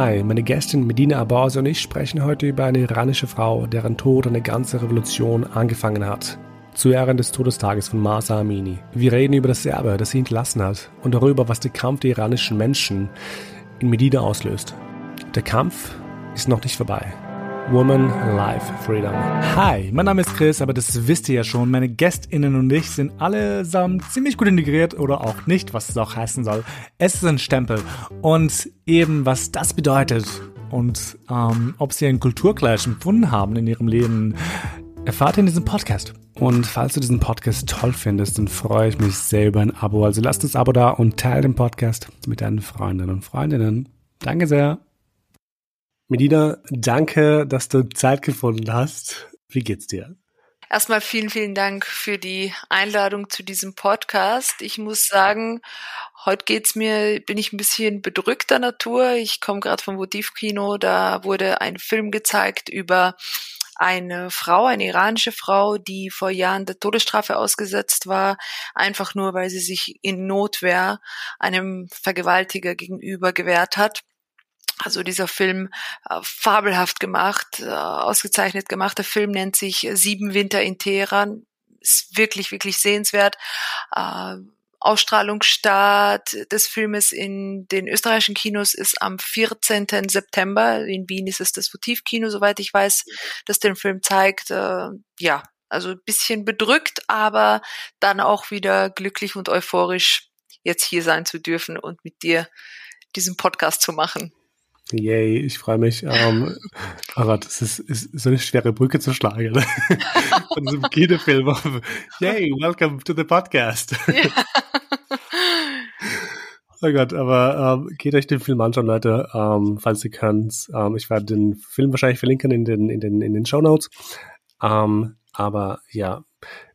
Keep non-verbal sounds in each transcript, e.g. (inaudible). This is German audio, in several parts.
Hi, meine Gästin Medina Abbas und ich sprechen heute über eine iranische Frau, deren Tod eine ganze Revolution angefangen hat. Zu Ehren des Todestages von Masa Amini. Wir reden über das Erbe, das sie hinterlassen hat und darüber, was der Kampf der iranischen Menschen in Medina auslöst. Der Kampf ist noch nicht vorbei. Woman, Life, Freedom. Hi, mein Name ist Chris, aber das wisst ihr ja schon. Meine GästInnen und ich sind allesamt ziemlich gut integriert oder auch nicht, was es auch heißen soll. Es ist ein Stempel. Und eben, was das bedeutet und ähm, ob sie einen Kulturclash empfunden haben in ihrem Leben, erfahrt ihr in diesem Podcast. Und falls du diesen Podcast toll findest, dann freue ich mich sehr über ein Abo. Also lasst das Abo da und teile den Podcast mit deinen Freundinnen und Freundinnen. Danke sehr. Medina, danke, dass du Zeit gefunden hast. Wie geht's dir? Erstmal vielen, vielen Dank für die Einladung zu diesem Podcast. Ich muss sagen, heute geht's mir, bin ich ein bisschen bedrückter Natur. Ich komme gerade vom Votivkino, da wurde ein Film gezeigt über eine Frau, eine iranische Frau, die vor Jahren der Todesstrafe ausgesetzt war, einfach nur, weil sie sich in Notwehr einem Vergewaltiger gegenüber gewehrt hat. Also dieser Film äh, fabelhaft gemacht, äh, ausgezeichnet gemacht. Der Film nennt sich Sieben Winter in Teheran. Ist wirklich, wirklich sehenswert. Äh, Ausstrahlungsstart des Filmes in den österreichischen Kinos ist am 14. September. In Wien ist es das Votivkino, soweit ich weiß, das den Film zeigt. Äh, ja, also ein bisschen bedrückt, aber dann auch wieder glücklich und euphorisch, jetzt hier sein zu dürfen und mit dir diesen Podcast zu machen. Yay, ich freue mich. Ähm, aber das ist, ist so eine schwere Brücke zu schlagen. Ne? (laughs) Von diesem Kinofilm. Yay, welcome to the podcast. (laughs) Ja. oh Gott, aber ähm, geht euch den Film anschauen, Leute, ähm, falls ihr könnt. Ähm, ich werde den Film wahrscheinlich verlinken in den, in den, in den Show Notes. Ähm, aber ja,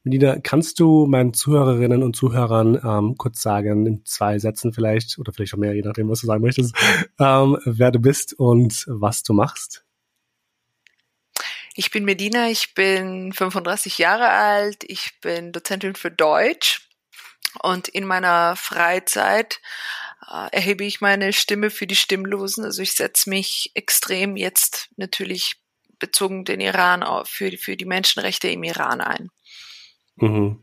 Melina, kannst du meinen Zuhörerinnen und Zuhörern ähm, kurz sagen, in zwei Sätzen vielleicht, oder vielleicht auch mehr, je nachdem, was du sagen möchtest, ähm, wer du bist und was du machst? Ich bin Medina, ich bin 35 Jahre alt, ich bin Dozentin für Deutsch und in meiner Freizeit äh, erhebe ich meine Stimme für die Stimmlosen. Also ich setze mich extrem jetzt natürlich bezogen den Iran für, für die Menschenrechte im Iran ein. Mhm.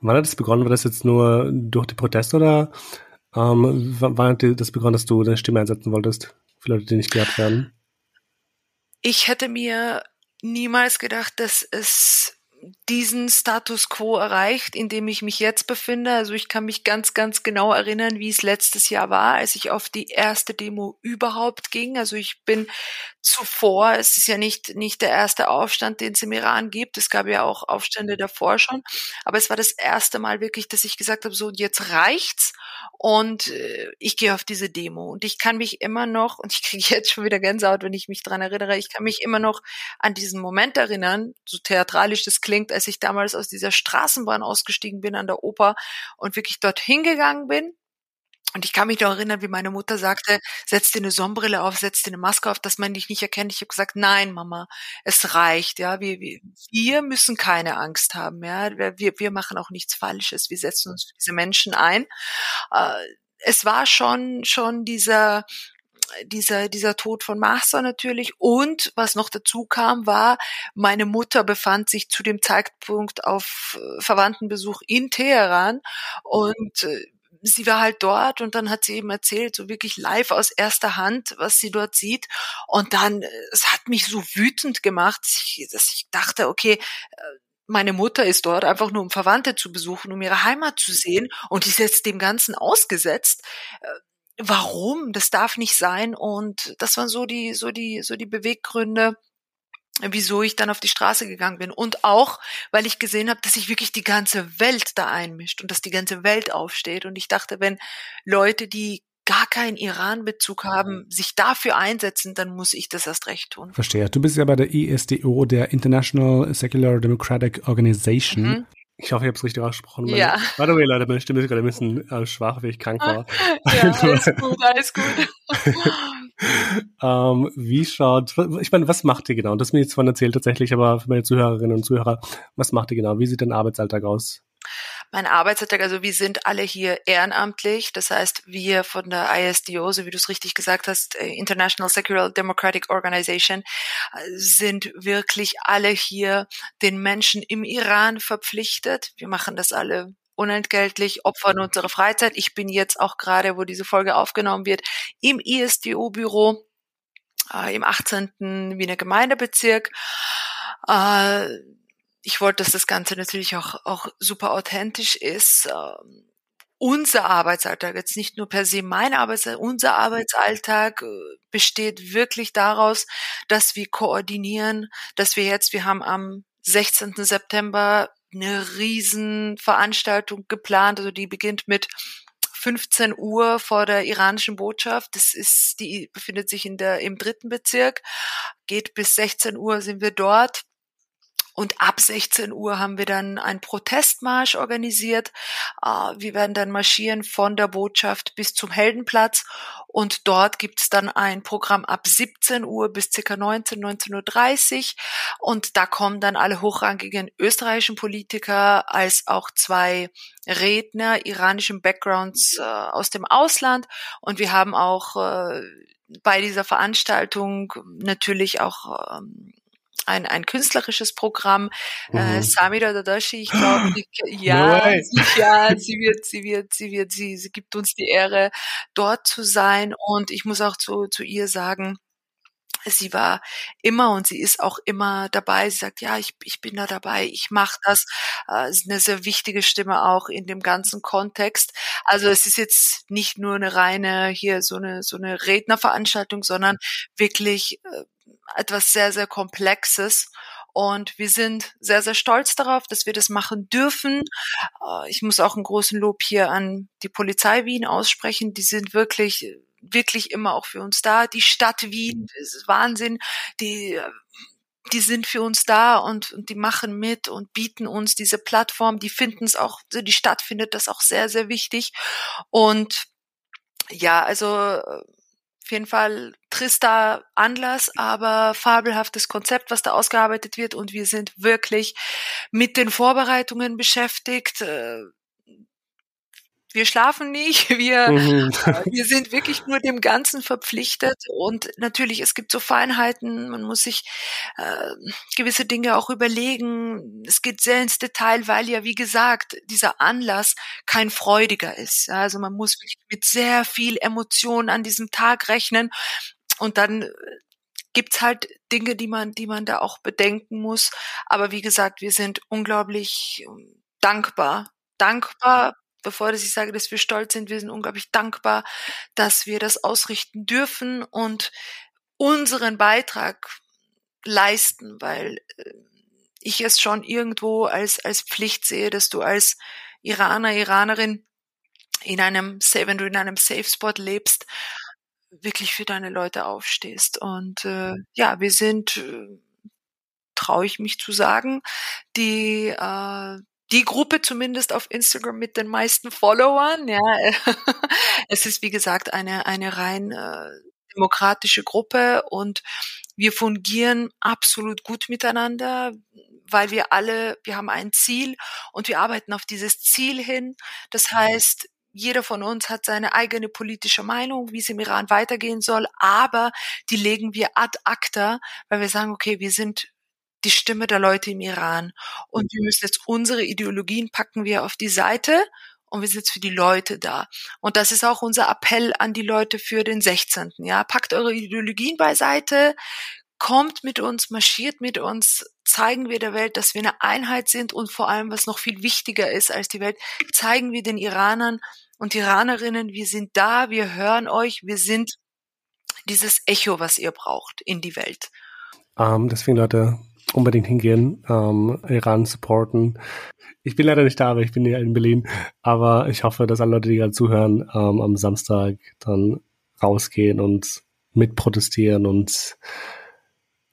Wann hat das begonnen? War das jetzt nur durch die Proteste oder ähm, wann hat das begonnen, dass du deine Stimme einsetzen wolltest für Leute, die nicht gehört werden? Ich hätte mir niemals gedacht, dass es diesen Status quo erreicht, in dem ich mich jetzt befinde. Also ich kann mich ganz, ganz genau erinnern, wie es letztes Jahr war, als ich auf die erste Demo überhaupt ging. Also ich bin zuvor, es ist ja nicht, nicht der erste Aufstand, den es im Iran gibt. Es gab ja auch Aufstände davor schon. Aber es war das erste Mal wirklich, dass ich gesagt habe, so jetzt reicht's und äh, ich gehe auf diese Demo. Und ich kann mich immer noch, und ich kriege (laughs) jetzt schon wieder Gänsehaut, wenn ich mich dran erinnere, ich kann mich immer noch an diesen Moment erinnern, so theatralisch das klingt, klingt, als ich damals aus dieser Straßenbahn ausgestiegen bin an der Oper und wirklich dort hingegangen bin. Und ich kann mich noch erinnern, wie meine Mutter sagte, setz dir eine Sonnenbrille auf, setz dir eine Maske auf, dass man dich nicht erkennt. Ich habe gesagt, nein, Mama, es reicht, ja. Wir, wir, wir müssen keine Angst haben, ja. Wir, wir machen auch nichts Falsches. Wir setzen uns für diese Menschen ein. Äh, es war schon, schon dieser, dieser, dieser Tod von Mahsa natürlich. Und was noch dazu kam, war, meine Mutter befand sich zu dem Zeitpunkt auf äh, Verwandtenbesuch in Teheran und äh, sie war halt dort und dann hat sie eben erzählt, so wirklich live aus erster Hand, was sie dort sieht. Und dann, äh, es hat mich so wütend gemacht, dass ich dachte, okay, meine Mutter ist dort einfach nur um Verwandte zu besuchen, um ihre Heimat zu sehen und ist jetzt dem Ganzen ausgesetzt warum, das darf nicht sein. Und das waren so die, so die, so die Beweggründe, wieso ich dann auf die Straße gegangen bin. Und auch, weil ich gesehen habe, dass sich wirklich die ganze Welt da einmischt und dass die ganze Welt aufsteht. Und ich dachte, wenn Leute, die gar keinen Iran-Bezug haben, sich dafür einsetzen, dann muss ich das erst recht tun. Verstehe. Du bist ja bei der ISDO, der International Secular Democratic Organization. Mhm. Ich hoffe, ich habe es richtig ausgesprochen. Ja. By the way, Leute, meine Stimme ist gerade ein bisschen äh, schwach, weil ich krank war. (laughs) ja, alles gut, alles gut. (laughs) ähm, wie schaut, ich meine, was macht ihr genau? Das ist mir jetzt von erzählt tatsächlich, aber für meine Zuhörerinnen und Zuhörer, was macht ihr genau? Wie sieht dein Arbeitsalltag aus? Mein Arbeitsalltag, also wir sind alle hier ehrenamtlich. Das heißt, wir von der ISDO, so wie du es richtig gesagt hast, äh, International Secular Democratic Organization, äh, sind wirklich alle hier den Menschen im Iran verpflichtet. Wir machen das alle unentgeltlich, opfern unsere Freizeit. Ich bin jetzt auch gerade, wo diese Folge aufgenommen wird, im ISDO-Büro äh, im 18. Wiener Gemeindebezirk. Äh, ich wollte, dass das Ganze natürlich auch, auch super authentisch ist. Ähm, unser Arbeitsalltag, jetzt nicht nur per se mein Arbeitsalltag, unser Arbeitsalltag äh, besteht wirklich daraus, dass wir koordinieren, dass wir jetzt, wir haben am 16. September eine Riesenveranstaltung geplant, also die beginnt mit 15 Uhr vor der iranischen Botschaft. Das ist, die befindet sich in der, im dritten Bezirk, geht bis 16 Uhr sind wir dort. Und ab 16 Uhr haben wir dann einen Protestmarsch organisiert. Ah, wir werden dann marschieren von der Botschaft bis zum Heldenplatz. Und dort gibt's dann ein Programm ab 17 Uhr bis ca. 19, 19.30 Uhr. Und da kommen dann alle hochrangigen österreichischen Politiker als auch zwei Redner iranischen Backgrounds äh, aus dem Ausland. Und wir haben auch äh, bei dieser Veranstaltung natürlich auch ähm, ein, ein künstlerisches Programm. Äh, mhm. Äh, Samira Dadashi, ich glaube, (gasps) ja, no sie, ja, sie wird, sie wird, sie wird, sie, sie gibt uns die Ehre, dort zu sein. Und ich muss auch zu, zu ihr sagen, sie war immer und sie ist auch immer dabei. Sie sagt, ja, ich, ich bin da dabei, ich mache das. Äh, ist eine sehr wichtige Stimme auch in dem ganzen Kontext. Also es ist jetzt nicht nur eine reine hier so eine so eine Rednerveranstaltung, sondern wirklich äh, etwas sehr, sehr Komplexes. Und wir sind sehr, sehr stolz darauf, dass wir das machen dürfen. Äh, ich muss auch einen großen Lob hier an die Polizei Wien aussprechen. Die sind wirklich, wirklich immer auch für uns da. Die Stadt Wien, ist Wahnsinn. Die, die sind für uns da und, und die machen mit und bieten uns diese Plattform. Die finden es auch, die Stadt findet das auch sehr, sehr wichtig. Und ja, also auf jeden Fall trister Anlass, aber fabelhaftes Konzept, was da ausgearbeitet wird. Und wir sind wirklich mit den Vorbereitungen beschäftigt. Wir schlafen nicht, (laughs) wir, mhm. Äh, wir sind wirklich nur dem Ganzen verpflichtet und natürlich, es gibt so Feinheiten, man muss sich äh, gewisse Dinge auch überlegen. Es geht sehr ins Detail, weil ja, wie gesagt, dieser Anlass kein freudiger ist. Also man muss wirklich mit sehr viel Emotion an diesem Tag rechnen und dann äh, gibt's halt Dinge, die man, die man da auch bedenken muss. Aber wie gesagt, wir sind unglaublich ähm, dankbar dankbar bevor ich sage, dass wir stolz sind, wir sind unglaublich dankbar, dass wir das ausrichten dürfen und unseren Beitrag leisten, weil äh, ich es schon irgendwo als, als Pflicht sehe, dass du als Iraner, Iranerin in einem, wenn du in einem Safe Spot lebst, wirklich für deine Leute aufstehst. Und äh, ja, wir sind, äh, traue ich mich zu sagen, die äh, die Gruppe zumindest auf Instagram mit den meisten Followern. Ja, (laughs) es ist wie gesagt eine eine rein äh, demokratische Gruppe und wir fungieren absolut gut miteinander, weil wir alle, wir haben ein Ziel und wir arbeiten auf dieses Ziel hin. Das heißt, jeder von uns hat seine eigene politische Meinung, wie es im Iran weitergehen soll, aber die legen wir ad acta, weil wir sagen, okay, wir sind die Stimme der Leute im Iran. Und wir müssen jetzt unsere Ideologien packen wir auf die Seite und wir sind jetzt für die Leute da. Und das ist auch unser Appell an die Leute für den 16. Ja, packt eure Ideologien beiseite, kommt mit uns, marschiert mit uns, zeigen wir der Welt, dass wir eine Einheit sind und vor allem, was noch viel wichtiger ist als die Welt, zeigen wir den Iranern und Iranerinnen, wir sind da, wir hören euch, wir sind dieses Echo, was ihr braucht in die Welt. Ähm, deswegen, Leute, unbedingt hingehen, ähm, Iran supporten. Ich bin leider nicht da, aber ich bin ja in Berlin. Aber ich hoffe, dass alle Leute, die gerade zuhören, ähm, am Samstag dann rausgehen und mitprotestieren und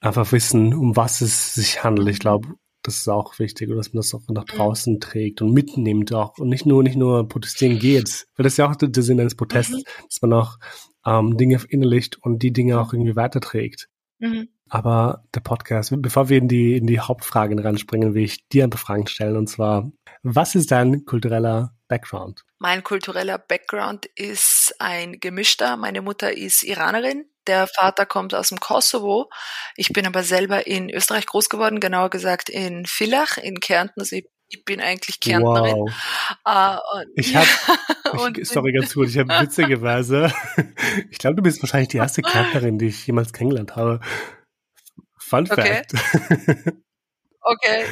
einfach wissen, um was es sich handelt. Ich glaube, das ist auch wichtig, dass man das auch nach draußen trägt und mitnimmt auch und nicht nur nicht nur protestieren geht, weil das ist ja auch der Sinn eines Protests, mhm. dass man auch ähm, Dinge verinnerlicht und die Dinge auch irgendwie weiterträgt. Mhm. Aber der Podcast, bevor wir in die, in die Hauptfragen reinspringen, will ich dir ein paar Fragen stellen. Und zwar, was ist dein kultureller Background? Mein kultureller Background ist ein gemischter. Meine Mutter ist Iranerin. Der Vater kommt aus dem Kosovo. Ich bin aber selber in Österreich groß geworden, genauer gesagt in Villach in Kärnten. Also ich bin eigentlich Kärntnerin. Wow. Uh, und, ich habe, (laughs) sorry ganz kurz, ich habe (laughs) witzigerweise, (laughs) ich glaube, du bist wahrscheinlich die erste Kärntnerin, die ich jemals kennengelernt habe. Fun Fact. Okay. (laughs) okay.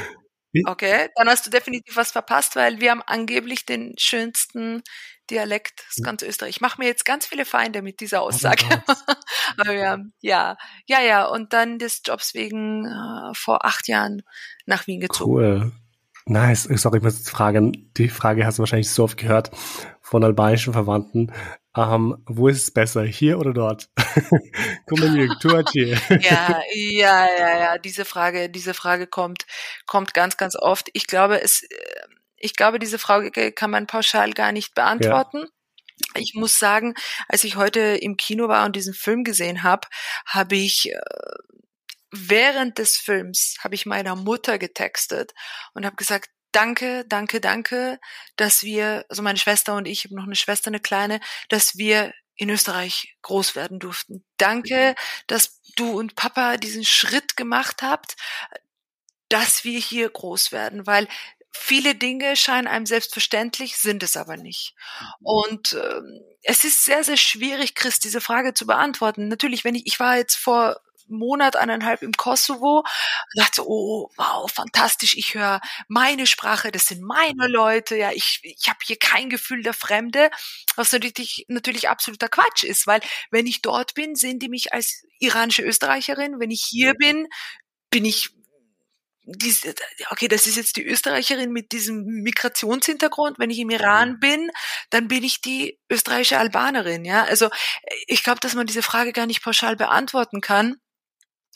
Okay, dann hast du definitiv was verpasst, weil wir haben angeblich den schönsten Dialekt aus ganz Österreich. Ich mache mir jetzt ganz viele Feinde mit dieser Aussage. Oh (laughs) Aber ja, ja, ja, ja. Und dann des Jobs wegen äh, vor acht Jahren nach Wien gezogen. Cool. Nice. Sorry, ich muss jetzt fragen. Die Frage hast du wahrscheinlich so oft gehört von albanischen Verwandten. Ähm, wo ist es besser, hier oder dort? (laughs) (laughs) ja, ja, ja, ja. Diese Frage, diese Frage kommt, kommt ganz, ganz oft. Ich glaube, es, äh, ich glaube, diese Frage kann man pauschal gar nicht beantworten. Ja. Ich muss sagen, als ich heute im Kino war und diesen Film gesehen habe, habe ich äh, während des Films habe ich meiner Mutter getextet und habe gesagt, danke, danke, danke, dass wir, also meine Schwester und ich, ich habe noch eine Schwester, eine kleine, dass wir in Österreich groß werden durften. Danke, dass du und Papa diesen Schritt gemacht habt, dass wir hier groß werden, weil viele Dinge scheinen einem selbstverständlich, sind es aber nicht. Und ähm, es ist sehr, sehr schwierig, Chris, diese Frage zu beantworten. Natürlich, wenn ich, ich war jetzt vor Monat, eineinhalb im Kosovo und dachte, oh, wow, fantastisch, ich höre meine Sprache, das sind meine Leute, ja, ich, ich habe hier kein Gefühl der Fremde, was natürlich, natürlich absoluter Quatsch ist, weil wenn ich dort bin, sehen die mich als iranische Österreicherin, wenn ich hier bin, bin ich okay, das ist jetzt die Österreicherin mit diesem Migrationshintergrund. Wenn ich im Iran mhm. bin, dann bin ich die österreichische Albanerin. Ja, also ich glaube, dass man diese Frage gar nicht pauschal beantworten kann.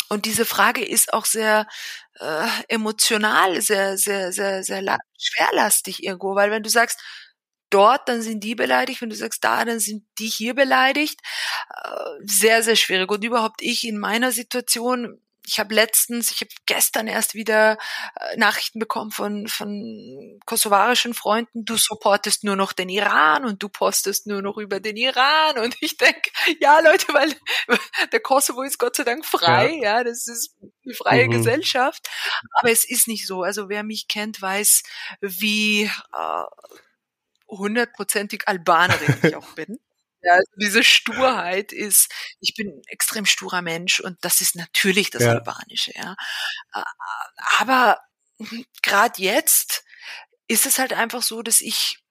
Und diese Frage ist auch sehr äh, emotional, sehr, sehr, sehr, sehr schwerlastig irgendwo, weil wenn du sagst, dort, dann sind die beleidigt, wenn du sagst da, dann sind die hier beleidigt, äh, sehr, sehr schwierig. Und überhaupt ich in meiner Situation, ich habe letztens, ich habe gestern erst wieder äh, Nachrichten bekommen von, von kosovarischen Freunden, du supportest nur noch den Iran und du postest nur noch über den Iran. Und ich denke, ja Leute, weil (laughs) der Kosovo ist Gott sei Dank frei, ja, ja das ist eine freie mhm. Gesellschaft. Aber es ist nicht so. Also wer mich kennt, weiß, wie äh, hundertprozentig Albanerin ich auch (laughs) bin. Ja, also diese Sturheit ist, ich bin ein extrem sturer Mensch und das ist natürlich das ja. Albanische, ja. Aber gerade jetzt ist es halt einfach so, dass ich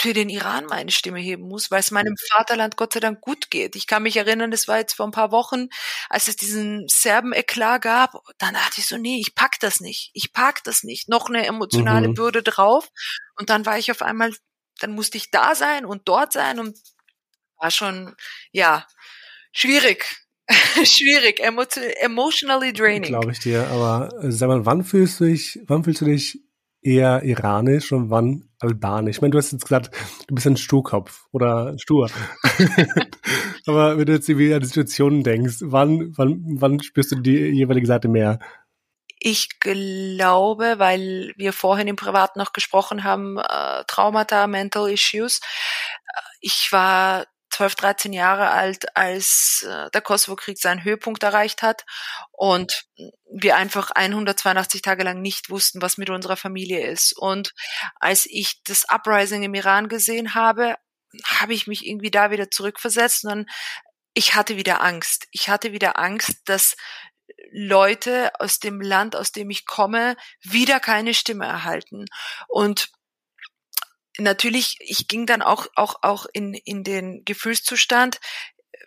für den Iran meine Stimme heben muss, weil es meinem Vaterland Gott sei Dank gut geht. Ich kann mich erinnern, das war jetzt vor ein paar Wochen, als es diesen Serben-Eklat gab, dann dachte ich so, nee, ich pack das nicht. Ich pack das nicht. Noch eine emotionale mhm. Bürde drauf. Und dann war ich auf einmal, dann musste ich da sein und dort sein und war schon, ja, schwierig. (laughs) schwierig, emotionally draining. Glaube ich dir, aber äh, sag mal, wann fühlst du dich, wann fühlst du dich eher iranisch und wann albanisch? Ich meine, du hast jetzt gesagt, du bist ein Sturkopf oder stur. (laughs) aber wenn du jetzt irgendwie an die Situation denkst, wann, wann, wann spürst du die jeweilige Seite mehr? Ich glaube, weil wir vorhin im Privat noch gesprochen haben, äh, Traumata, Mental Issues. Äh, ich war 12, 13 Jahre alt, als äh, der Kosovo-Krieg seinen Höhepunkt erreicht hat und wir einfach 182 Tage lang nicht wussten, was mit unserer Familie ist. Und als ich das Uprising im Iran gesehen habe, habe ich mich irgendwie da wieder zurückversetzt und dann, ich hatte wieder Angst. Ich hatte wieder Angst, dass Leute aus dem Land, aus dem ich komme, wieder keine Stimme erhalten. Und natürlich, ich ging dann auch, auch, auch in, in den Gefühlszustand,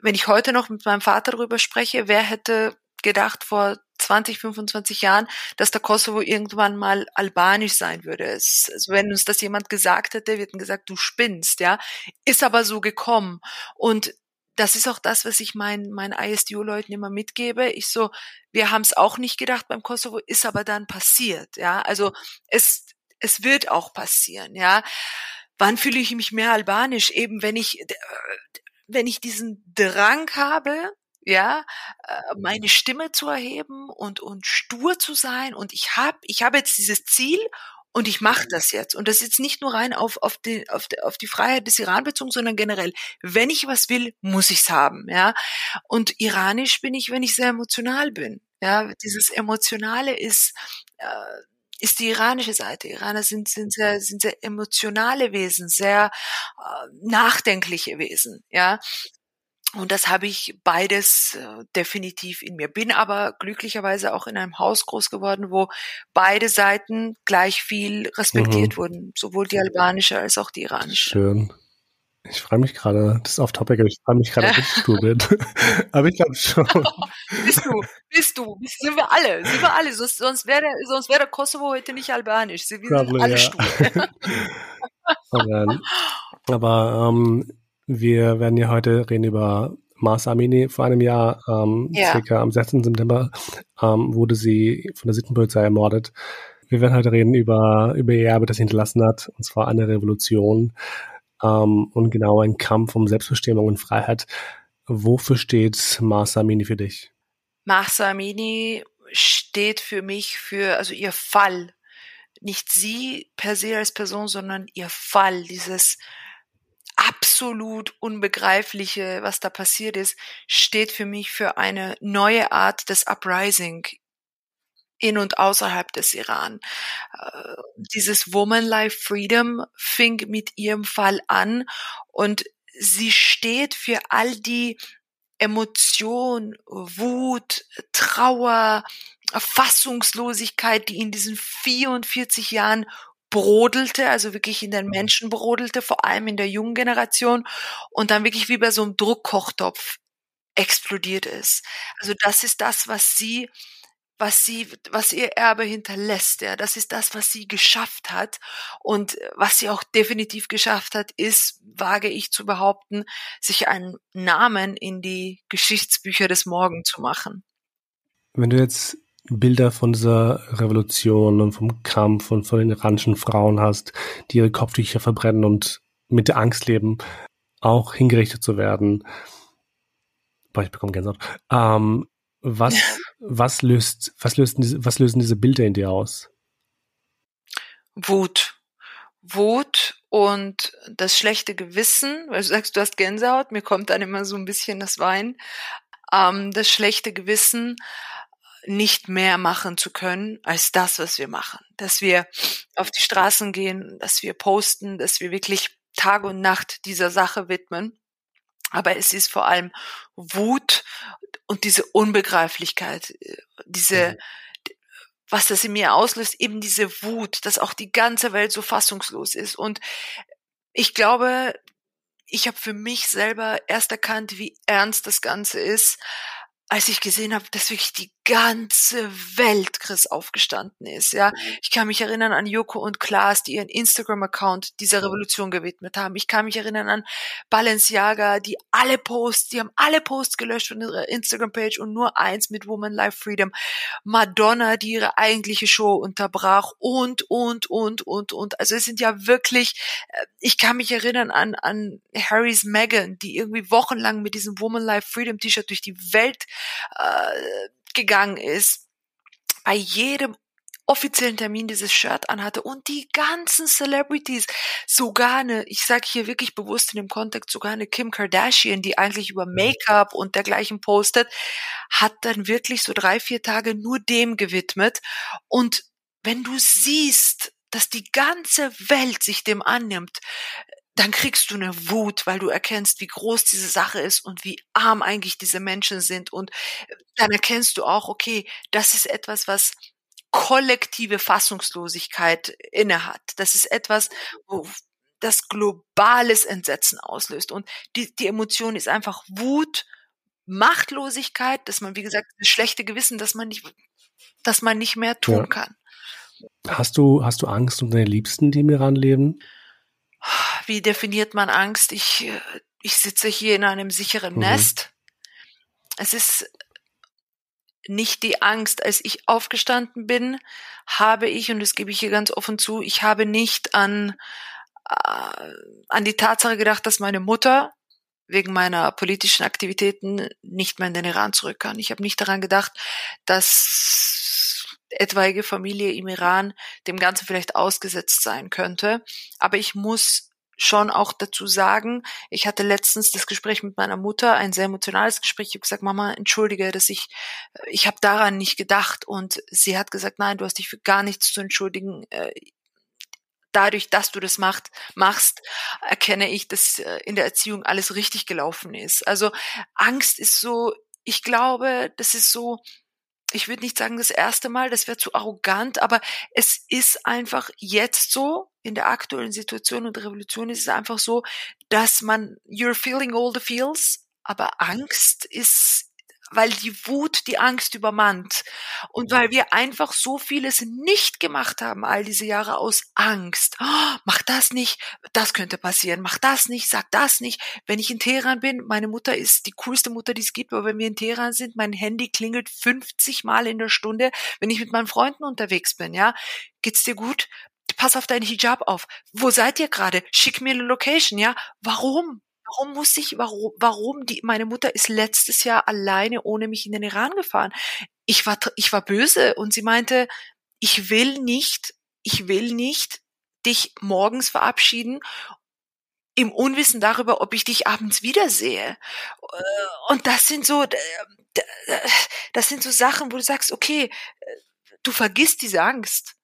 wenn ich heute noch mit meinem Vater darüber spreche, wer hätte gedacht vor 20, 25 Jahren, dass der Kosovo irgendwann mal albanisch sein würde. Also wenn uns das jemand gesagt hätte, wir hätten gesagt, du spinnst, ja. Ist aber so gekommen. Und das ist auch das, was ich meinen, meinen ISDU-Leuten immer mitgebe. Ich so, wir haben es auch nicht gedacht beim Kosovo, ist aber dann passiert, ja. Also es, es wird auch passieren, ja. Wann fühle ich mich mehr albanisch? Eben wenn ich, wenn ich diesen Drang habe, ja, äh, meine Stimme zu erheben und und stur zu sein und ich habe ich habe jetzt dieses Ziel und ich mache das jetzt. Und das ist jetzt nicht nur rein auf, auf, die, auf, die, auf die Freiheit des Iran bezogen, sondern generell. Wenn ich was will, muss ich's haben. Ja? Und iranisch bin ich, wenn ich sehr emotional bin. Ja? Dieses Emotionale ist, äh, ist die iranische Seite. Iraner sind, sind, sehr, sind sehr emotionale Wesen, sehr äh, nachdenkliche Wesen. Ja? Und das habe ich beides äh, definitiv in mir. Bin aber glücklicherweise auch in einem Haus groß geworden, wo beide Seiten gleich viel respektiert mhm. wurden, sowohl die albanische als auch die iranische. Schön. Ich freue mich gerade, das ist off topic, aber ich freue mich gerade, dass ich stur bin. aber ich glaube schon. (laughs) bist du, bist du, sind wir alle, sind wir alle, sonst, sonst wäre sonst wäre der Kosovo heute nicht albanisch. Wir Probably, sind alle ja. stur. aber, (laughs) aber ähm, wir werden ja heute reden über Mars Amini. Vor einem Jahr, ähm, ja. circa am 16. September, ähm, wurde sie von der Sittenpolizei ermordet. Wir werden heute reden über, über ihr Erbe, das sie hinterlassen hat, und zwar eine Revolution ähm, und genau ein Kampf um Selbstbestimmung und Freiheit. Wofür steht Mars Amini für dich? Mars Amini steht für mich für, also ihr Fall. Nicht sie per se als Person, sondern ihr Fall, dieses absolut Unbegreifliche, was da passiert ist, steht für mich für eine neue Art des Uprising in und außerhalb des Iran. Äh, dieses Woman Life Freedom fing mit ihrem Fall an und sie steht für all die Emotion, Wut, Trauer, Fassungslosigkeit, die in diesen 44 Jahren brodelte, also wirklich in den Menschen brodelte, vor allem in der jungen Generation und dann wirklich wie bei so einem Druckkochtopf explodiert ist. Also das ist das, was sie was sie, was ihr Erbe hinterlässt, ja, das ist das, was sie geschafft hat und was sie auch definitiv geschafft hat, ist, wage ich zu behaupten, sich einen Namen in die Geschichtsbücher des Morgen zu machen. Wenn du jetzt Bilder von dieser Revolution und vom Kampf und von den iranischen Frauen hast, die ihre Kopftücher verbrennen und mit der Angst leben, auch hingerichtet zu werden. Boah, ich bekomme Gänsehaut. Ähm, was, was löst, was lösen diese, was lösen diese Bilder in dir aus? Wut. Wut und das schlechte Gewissen, weil du sagst, du hast Gänsehaut, mir kommt dann immer so ein bisschen das Wein, ähm, das schlechte Gewissen, nicht mehr machen zu können als das, was wir machen. Dass wir auf die Straßen gehen, dass wir posten, dass wir wirklich Tag und Nacht dieser Sache widmen. Aber es ist vor allem Wut und diese Unbegreiflichkeit, diese, mhm. was das in mir auslöst, eben diese Wut, dass auch die ganze Welt so fassungslos ist. Und ich glaube, ich habe für mich selber erst erkannt, wie ernst das Ganze ist, als ich gesehen habe, dass wirklich die ganze Welt Chris aufgestanden ist. Ja, mhm. ich kann mich erinnern an Joko und Klaas, die ihren Instagram-Account dieser Revolution gewidmet haben. Ich kann mich erinnern an Balenciaga, die alle Posts, die haben alle Posts gelöscht von ihrer Instagram-Page und nur eins mit Woman Life Freedom. Madonna, die ihre eigentliche Show unterbrach und und und und und. Also es sind ja wirklich. Äh, ich kann mich erinnern an an Harrys Meghan, die irgendwie wochenlang mit diesem Woman Life Freedom T-Shirt durch die Welt äh, gegangen ist, bei jedem offiziellen Termin dieses Shirt anhatte und die ganzen Celebrities, sogar eine, ich sage hier wirklich bewusst in dem Kontext, sogar eine Kim Kardashian, die eigentlich über mhm. Make-up und dergleichen postet, hat dann wirklich so drei, vier Tage nur dem gewidmet. Und wenn du siehst, dass die ganze Welt sich dem annimmt, dann kriegst du eine Wut, weil du erkennst, wie groß diese Sache ist und wie arm eigentlich diese Menschen sind. Und äh, dann erkennst du auch, okay, das ist etwas, was kollektive Fassungslosigkeit innehat. Das ist etwas, wo das globales Entsetzen auslöst. Und die, die Emotion ist einfach Wut, Machtlosigkeit, dass man, wie gesagt, das schlechte Gewissen, dass man nicht, dass man nicht mehr tun ja. kann. Hast du, hast du Angst um deine Liebsten, die im Iran leben? Wie definiert man Angst? Ich, ich sitze hier in einem sicheren mhm. Nest. Es ist nicht die Angst, als ich aufgestanden bin, habe ich, und das gebe ich hier ganz offen zu, ich habe nicht an, äh, an die Tatsache gedacht, dass meine Mutter wegen meiner politischen Aktivitäten nicht mehr in den Iran zurück kann. Ich habe nicht daran gedacht, dass etwaige Familie im Iran dem Ganzen vielleicht ausgesetzt sein könnte. Aber ich muss schon auch dazu sagen, ich hatte letztens das Gespräch mit meiner Mutter, ein sehr emotionales Gespräch. Ich habe gesagt, Mama, entschuldige, dass ich, ich habe daran nicht gedacht. Und sie hat gesagt, nein, du hast dich für gar nichts zu entschuldigen. Äh, dadurch, dass du das macht, machst, erkenne ich, dass äh, in der Erziehung alles richtig gelaufen ist. Also Angst ist so, ich glaube, das ist so, ich würde nicht sagen das erste Mal, das wäre zu arrogant, aber es ist einfach jetzt so, in der aktuellen Situation und Revolution ist es einfach so, dass man, you're feeling all the feels, aber Angst ist weil die Wut die Angst übermannt und weil wir einfach so vieles nicht gemacht haben all diese Jahre aus Angst. Oh, mach das nicht, das könnte passieren, mach das nicht, sag das nicht. Wenn ich in Teheran bin, meine Mutter ist die coolste Mutter, die es gibt, aber wenn wir in Teheran sind, mein Handy klingelt 50 Mal in der Stunde, wenn ich mit meinen Freunden unterwegs bin, ja. Geht's dir gut? Pass auf deinen Hijab auf. Wo seid ihr gerade? Schick mir eine Location, ja? Warum? Warum muss ich, warum, warum die, meine Mutter ist letztes Jahr alleine ohne mich in den Iran gefahren. Ich war, ich war böse und sie meinte, ich will nicht, ich will nicht dich morgens verabschieden im Unwissen darüber, ob ich dich abends wiedersehe. Äh, und das sind so, das sind so Sachen, wo du sagst, okay, du vergisst diese Angst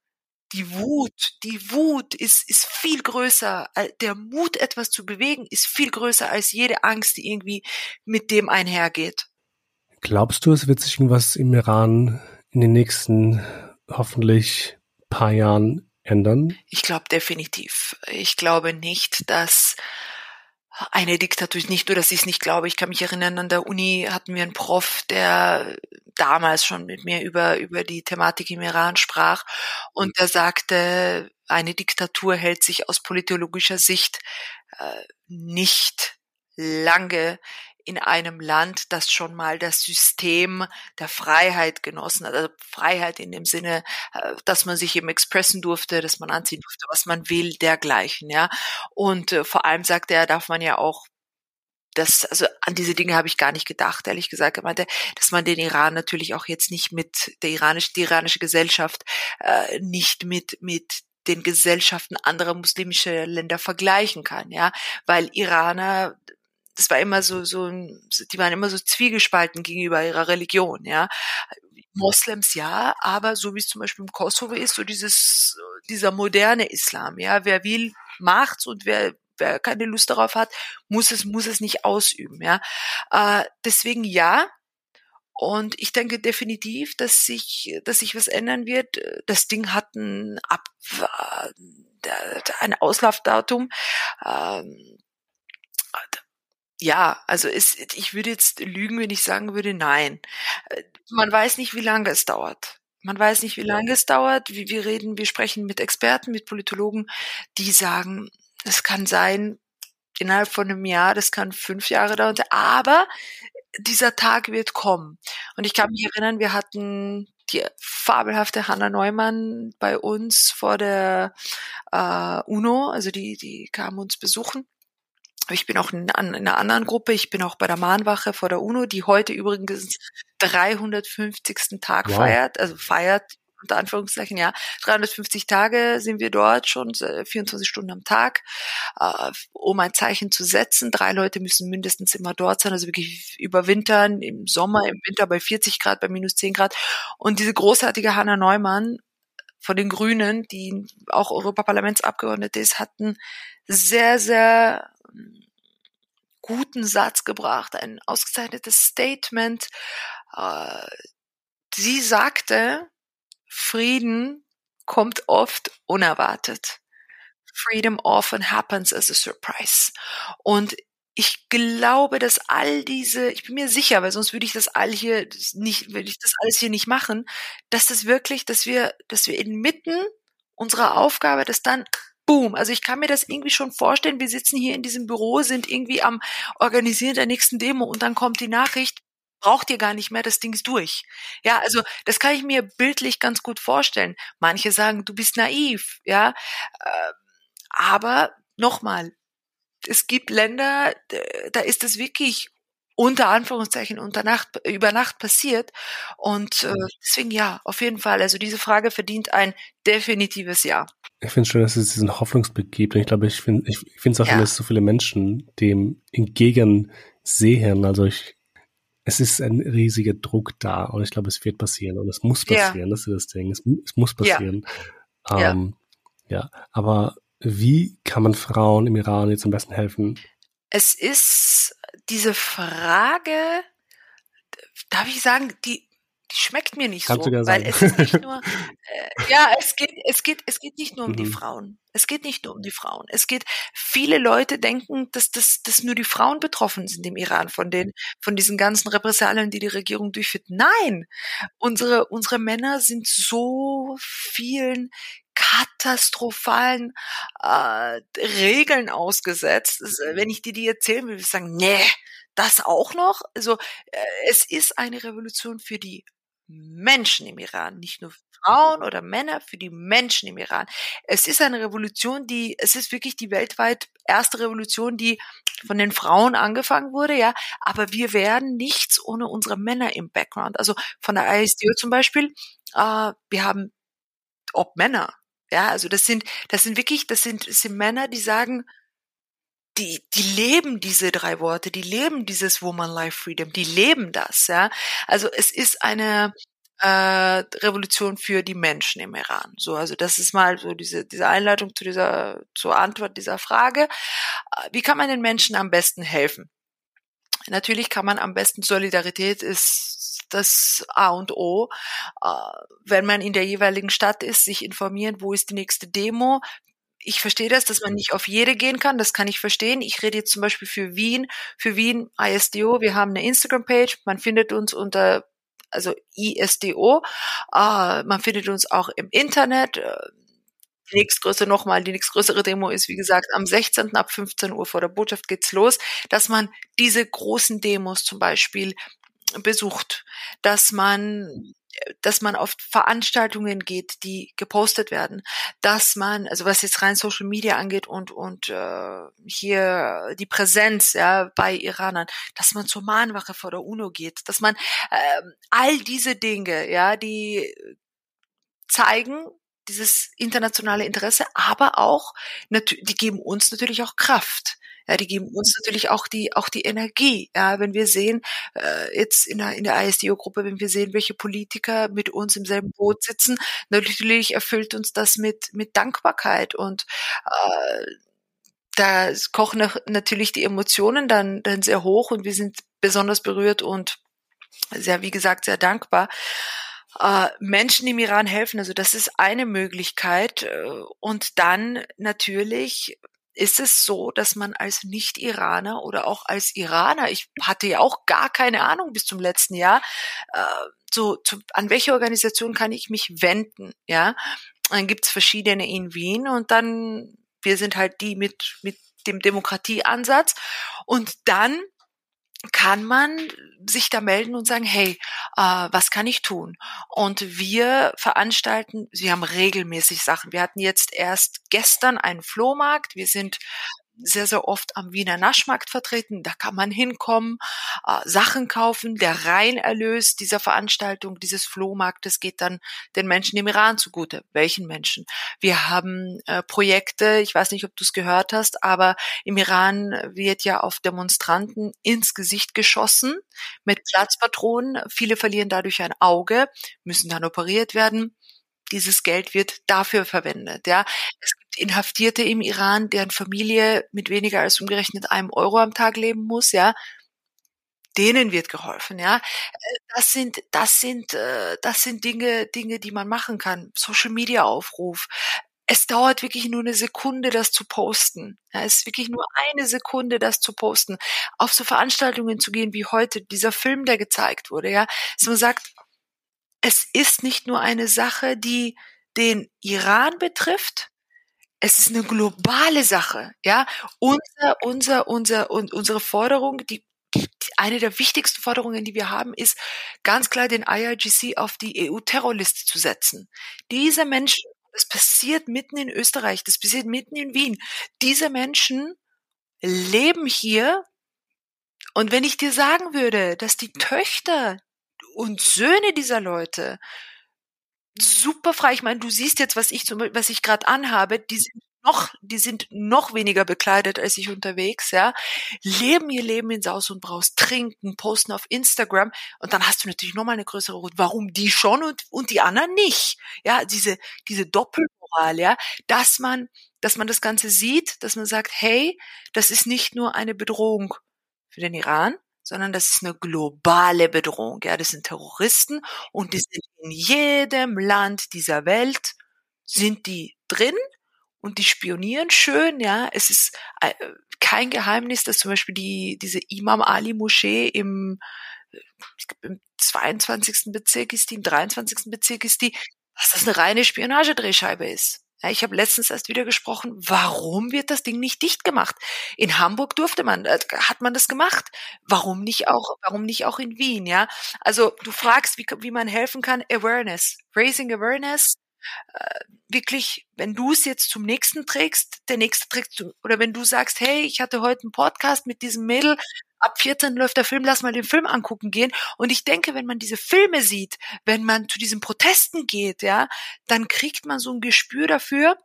die Wut, die Wut ist, ist viel größer. Äh, der Mut, etwas zu bewegen, ist viel größer als jede Angst, die irgendwie mit dem einhergeht. Glaubst du, es wird sich irgendwas im Iran in den nächsten hoffentlich paar Jahren ändern? Ich glaube definitiv. Ich glaube nicht, dass eine Diktatur, nicht nur, dass ich es nicht glaube, ich kann mich erinnern, an der Uni hatten wir einen Prof, der damals schon mit mir über, über die Thematik im Iran sprach. Und der sagte, eine Diktatur hält sich aus politologischer Sicht äh, nicht lange in einem Land, das schon mal das System der Freiheit genossen hat, also Freiheit in dem Sinne, äh, dass man sich eben expressen durfte, dass man anziehen durfte, was man will, dergleichen, ja. Und äh, vor allem sagte er, darf man ja auch das, also an diese Dinge habe ich gar nicht gedacht, ehrlich gesagt. Er meinte, dass man den Iran natürlich auch jetzt nicht mit der iranische, die iranische Gesellschaft äh, nicht mit mit den Gesellschaften anderer muslimischer Länder vergleichen kann, ja, weil Iraner das war immer so, so, die waren immer so zwiegespalten gegenüber ihrer Religion, ja. Moslems ja, aber so wie es zum Beispiel im Kosovo ist, so dieses, dieser moderne Islam, ja. Wer will, macht's und wer, wer keine Lust darauf hat, muss es, muss es nicht ausüben, ja. Äh, deswegen ja, und ich denke definitiv, dass sich, dass sich was ändern wird. Das Ding hat ein, Ab, äh, ein Auslaufdatum. Ja, also es, ich würde jetzt lügen, wenn ich sagen würde, nein. Äh, man weiß nicht, wie lange es dauert. Man weiß nicht, wie lange es dauert. Wie wir reden, wir sprechen mit Experten, mit Politologen, die sagen, es kann sein, innerhalb von einem Jahr, das kann fünf Jahre dauern, aber dieser Tag wird kommen. Und ich kann mich erinnern, wir hatten die fabelhafte Hanna Neumann bei uns vor der äh, UNO, also die, die kam uns besuchen ich bin auch in, in, einer anderen Gruppe. Ich bin auch bei der Mahnwache vor der UNO, die heute übrigens 350. Tag wow. feiert, also feiert unter Anführungszeichen, ja, 350 Tage sind wir dort schon, 24 Stunden am Tag, äh, um ein Zeichen zu setzen. Drei Leute müssen mindestens immer dort sein, also wirklich überwintern, im Sommer, im Winter bei 40 Grad, bei minus 10 Grad. Und diese großartige Hanna Neumann von den Grünen, die auch Europaparlamentsabgeordnete ist, hatten sehr, sehr guten Satz gebracht, ein ausgezeichnetes Statement. Äh, sie sagte, Frieden kommt oft unerwartet. Freedom often happens as a surprise. Und ich glaube, dass all diese, ich bin mir sicher, weil sonst würde ich das all hier nicht, würde ich das alles hier nicht machen, dass das wirklich, dass wir, dass wir inmitten unserer Aufgabe, dass dann boom. Also ich kann mir das irgendwie schon vorstellen. Wir sitzen hier in diesem Büro, sind irgendwie am Organisieren der nächsten Demo und dann kommt die Nachricht, braucht ihr gar nicht mehr, das Ding ist durch. Ja, also das kann ich mir bildlich ganz gut vorstellen. Manche sagen, du bist naiv, ja. Ähm, aber nochmal, es gibt Länder, da ist es wirklich unter Anführungszeichen unter Nacht, über Nacht passiert. Und äh, deswegen ja, auf jeden Fall. Also diese Frage verdient ein definitives Ja. Ich finde schön, dass es diesen Hoffnungsblick gibt. Und ich glaube, ich finde ich finde es auch ja. schön, dass so viele Menschen dem entgegensehen. Also ich, es ist ein riesiger Druck da und ich glaube, es wird passieren und es muss passieren. Ja. Das ist das Ding. Es, es muss passieren. Ja. Ähm, ja. Aber wie kann man Frauen im Iran jetzt am besten helfen? Es ist diese Frage, darf ich sagen, die, die schmeckt mir nicht Kannst so, weil es ist nicht nur, (laughs) äh, ja, es geht, es geht, es geht nicht nur um mhm. die Frauen. Es geht nicht nur um die Frauen. Es geht, viele Leute denken, dass, dass, dass nur die Frauen betroffen sind im Iran von den, von diesen ganzen Repressalien, die die Regierung durchführt. Nein! Unsere, unsere Männer sind so vielen katastrophalen äh, Regeln ausgesetzt. Wenn ich dir die erzählen will, würde ich sagen, nee, das auch noch. Also äh, es ist eine Revolution für die Menschen im Iran, nicht nur Frauen oder Männer, für die Menschen im Iran. Es ist eine Revolution, die, es ist wirklich die weltweit erste Revolution, die von den Frauen angefangen wurde, ja, aber wir werden nichts ohne unsere Männer im Background. Also von der ISDO zum Beispiel, äh, wir haben ob Männer, ja, also das sind, das sind wirklich, das sind, das sind Männer, die sagen, die, die leben diese drei Worte, die leben dieses Woman Life Freedom, die leben das, ja. Also es ist eine äh, Revolution für die Menschen im Iran. So, also das ist mal so diese, diese Einleitung zu dieser, zur Antwort dieser Frage. Äh, wie kann man den Menschen am besten helfen? Natürlich kann man am besten Solidarität ist das A und O. Äh, wenn man in der jeweiligen Stadt ist, sich informieren, wo ist die nächste Demo, ich verstehe das, dass man nicht auf jede gehen kann. Das kann ich verstehen. Ich rede jetzt zum Beispiel für Wien, für Wien ISDO. Wir haben eine Instagram-Page. Man findet uns unter also ISDO. Uh, man findet uns auch im Internet. Äh, die nächstgrößere nochmal, die nächstgrößere Demo ist, wie gesagt, am 16. ab 15 Uhr vor der Botschaft geht's los, dass man diese großen Demos zum Beispiel besucht, dass man dass man auf Veranstaltungen geht, die gepostet werden, dass man, also was jetzt rein Social Media angeht und und äh, hier die Präsenz ja bei Iranern, dass man zur Mahnwache vor der UNO geht, dass man äh, all diese Dinge, ja, die zeigen dieses internationale Interesse, aber auch die geben uns natürlich auch Kraft. Ja, die geben uns natürlich auch die, auch die Energie. Ja, wenn wir sehen, äh, jetzt in der, in der ISDO-Gruppe, wenn wir sehen, welche Politiker mit uns im selben Boot sitzen, natürlich erfüllt uns das mit, mit Dankbarkeit und, äh, da kochen natürlich die Emotionen dann, dann sehr hoch und wir sind besonders berührt und sehr, wie gesagt, sehr dankbar. Äh, Menschen im Iran helfen, also das ist eine Möglichkeit. Äh, und dann natürlich ist es so, dass man als Nicht-Iraner oder auch als Iraner, ich hatte ja auch gar keine Ahnung bis zum letzten Jahr, äh, so zu, an welche Organisation kann ich mich wenden, ja? Dann gibt's verschiedene in Wien und dann wir sind halt die mit mit dem Demokratieansatz und dann kann man sich da melden und sagen, hey, äh, was kann ich tun? Und wir veranstalten, wir haben regelmäßig Sachen. Wir hatten jetzt erst gestern einen Flohmarkt. Wir sind sehr, sehr oft am Wiener Naschmarkt vertreten. Da kann man hinkommen, äh, Sachen kaufen. Der Reinerlös dieser Veranstaltung, dieses Flohmarktes geht dann den Menschen im Iran zugute. Welchen Menschen? Wir haben äh, Projekte, ich weiß nicht, ob du es gehört hast, aber im Iran wird ja auf Demonstranten ins Gesicht geschossen mit Platzpatronen. Viele verlieren dadurch ein Auge, müssen dann operiert werden dieses Geld wird dafür verwendet. Ja, es Inhaftierte im Iran, deren Familie mit weniger als umgerechnet einem Euro am Tag leben muss. Ja, denen wird geholfen. Ja, das sind das sind äh, das sind Dinge Dinge, die man machen kann. Social Media Aufruf. Es dauert wirklich nur eine Sekunde, das zu posten. Ja, es ist wirklich nur eine Sekunde, das zu posten. Auf so Veranstaltungen zu gehen wie heute, dieser Film, der gezeigt wurde, ja, dass man sagt, es ist nicht nur eine Sache, die den Iran betrifft, es ist eine globale Sache, ja. Unser, unser, unser, und unsere Forderung, die, eine der wichtigsten Forderungen, die wir haben, ist ganz klar den IRGC auf die EU-Terrorliste zu setzen. Diese Menschen, das passiert mitten in Österreich, das passiert mitten in Wien. Diese Menschen leben hier. Und wenn ich dir sagen würde, dass die Töchter und Söhne dieser Leute super frei, ich meine, du siehst jetzt, was ich zum, was ich gerade anhabe, die sind noch, die sind noch weniger bekleidet als ich unterwegs, ja, leben ihr Leben in Saus und Braus, trinken, posten auf Instagram und dann hast du natürlich nochmal eine größere Rot. Warum die schon und, und die anderen nicht? Ja, diese, diese Doppelmoral, ja, dass man, dass man das Ganze sieht, dass man sagt, hey, das ist nicht nur eine Bedrohung für den Iran, sondern das ist eine globale Bedrohung. Ja, das sind Terroristen und die sind in jedem Land dieser Welt sind die drin und die spionieren schön, ja. Es ist äh, kein Geheimnis, dass zum Beispiel die, diese Imam Ali Moschee im, im 22. Bezirk ist die, im 23. Bezirk ist die, dass das eine reine Spionagedrehscheibe ist. Ja, ich habe letztens erst wieder gesprochen, warum wird das Ding nicht dicht gemacht? In Hamburg durfte man, äh, hat man das gemacht. Warum nicht auch, warum nicht auch in Wien, ja? Also du fragst, wie, wie man helfen kann, Awareness, Raising Awareness, wirklich, wenn du es jetzt zum nächsten trägst, der nächste trägst du, oder wenn du sagst, hey, ich hatte heute einen Podcast mit diesem Mädel, ab 14 läuft der Film, lass mal den Film angucken gehen. Und ich denke, wenn man diese Filme sieht, wenn man zu diesen Protesten geht, ja, dann kriegt man so ein Gespür dafür.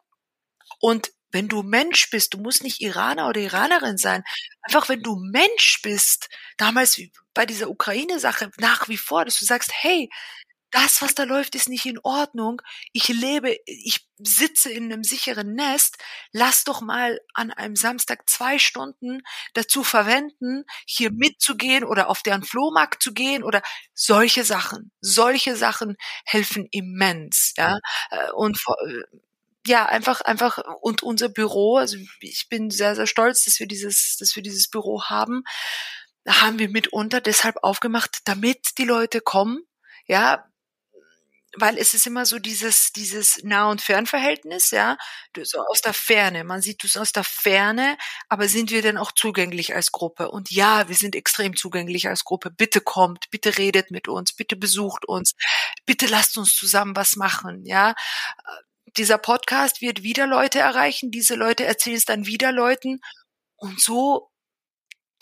Und wenn du Mensch bist, du musst nicht Iraner oder Iranerin sein, einfach wenn du Mensch bist, damals bei dieser Ukraine-Sache nach wie vor, dass du sagst, hey, das, was da läuft, ist nicht in Ordnung. Ich lebe, ich sitze in einem sicheren Nest. Lass doch mal an einem Samstag zwei Stunden dazu verwenden, hier mitzugehen oder auf deren Flohmarkt zu gehen oder solche Sachen. Solche Sachen helfen immens, ja. Äh, und äh, ja, einfach, einfach, und unser Büro, also ich bin sehr, sehr stolz, dass wir dieses, dass wir dieses Büro haben. Da haben wir mitunter deshalb aufgemacht, damit die Leute kommen, ja, weil es ist immer so dieses, dieses Nah- und Fernverhältnis, ja, so aus der Ferne. Man sieht es aus der Ferne, aber sind wir denn auch zugänglich als Gruppe? Und ja, wir sind extrem zugänglich als Gruppe. Bitte kommt, bitte redet mit uns, bitte besucht uns, bitte lasst uns zusammen was machen, ja. Dieser Podcast wird wieder Leute erreichen, diese Leute erzählen es dann wieder Leuten und so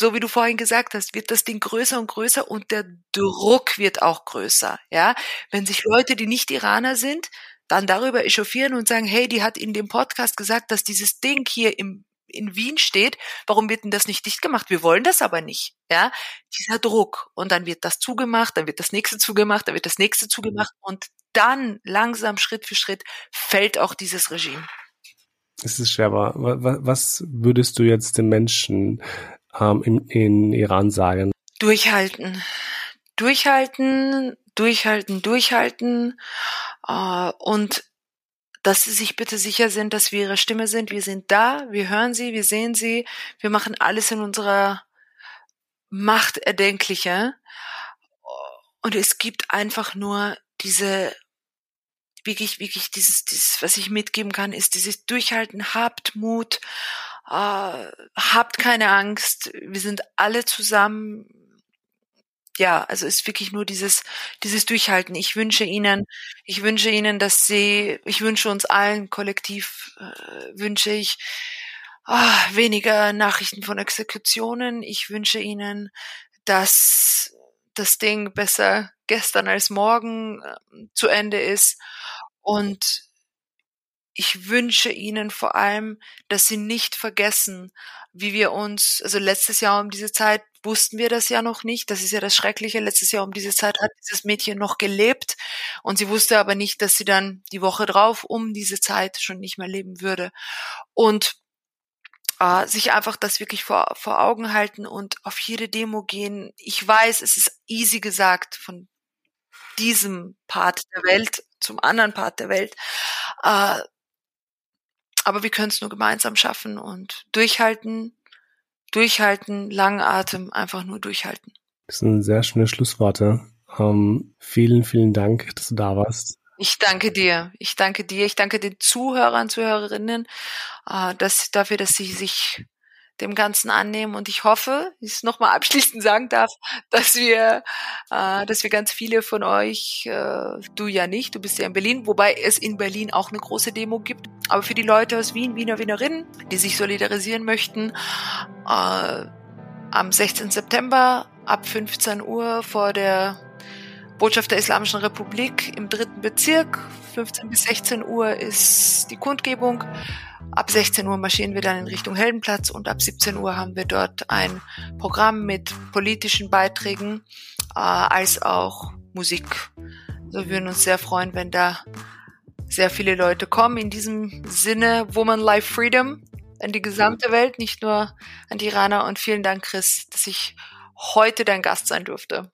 so wie du vorhin gesagt hast, wird das Ding größer und größer und der Druck wird auch größer. Ja, wenn sich Leute, die nicht Iraner sind, dann darüber echauffieren und sagen, hey, die hat in dem Podcast gesagt, dass dieses Ding hier im in Wien steht, warum wird denn das nicht dicht gemacht? Wir wollen das aber nicht. Ja, dieser Druck. Und dann wird das zugemacht, dann wird das nächste zugemacht, dann wird das nächste zugemacht und dann langsam Schritt für Schritt fällt auch dieses Regime. Es ist schwer, aber was würdest du jetzt den Menschen ähm, in, in Iran sagen? Durchhalten. Durchhalten, durchhalten, durchhalten äh, und dass sie sich bitte sicher sind, dass wir ihre Stimme sind. Wir sind da, wir hören sie, wir sehen sie, wir machen alles in unserer Macht erdenkliche. Und es gibt einfach nur diese, wirklich, wirklich dieses, dieses, was ich mitgeben kann, ist dieses Durchhalten, habt Mut äh, habt keine Angst, wir sind alle zusammen. Ja, also ist wirklich nur dieses, dieses Durchhalten. Ich wünsche Ihnen, ich wünsche Ihnen, dass Sie, ich wünsche uns allen kollektiv, äh, wünsche ich ah, weniger Nachrichten von Exekutionen. Ich wünsche Ihnen, dass das Ding besser gestern als morgen äh, zu Ende ist und ich wünsche Ihnen vor allem, dass Sie nicht vergessen, wie wir uns, also letztes Jahr um diese Zeit wussten wir das ja noch nicht. Das ist ja das Schreckliche. Letztes Jahr um diese Zeit hat dieses Mädchen noch gelebt und sie wusste aber nicht, dass sie dann die Woche drauf um diese Zeit schon nicht mehr leben würde. Und äh, sich einfach das wirklich vor, vor Augen halten und auf jede Demo gehen. Ich weiß, es ist easy gesagt von diesem Part der Welt zum anderen Part der Welt. Äh, aber wir können es nur gemeinsam schaffen und durchhalten, durchhalten, langen Atem, einfach nur durchhalten. Das sind sehr schöne Schlussworte. Ähm, vielen, vielen Dank, dass du da warst. Ich danke dir. Ich danke dir. Ich danke den Zuhörern, Zuhörerinnen, äh, dass, dafür, dass sie sich dem Ganzen annehmen. Und ich hoffe, ich es nochmal (laughs) abschließend sagen darf, dass wir, äh, dass wir ganz viele von euch, äh, du ja nicht, du bist ja in Berlin, wobei es in Berlin auch eine große Demo gibt. Aber für die Leute aus Wien, Wiener, Wienerinnen, die sich solidarisieren möchten, äh, am 16. September ab 15 Uhr vor der Botschaft der Islamischen Republik im dritten Bezirk. 15 bis 16 Uhr ist die Kundgebung. Ab 16 Uhr marschieren wir dann in Richtung Heldenplatz und ab 17 Uhr haben wir dort ein Programm mit politischen Beiträgen äh, als auch Musik. Also wir würden uns sehr freuen, wenn da sehr viele Leute kommen. In diesem Sinne, Woman Life Freedom an die gesamte Welt, nicht nur an die Iraner. Und vielen Dank, Chris, dass ich heute dein Gast sein durfte.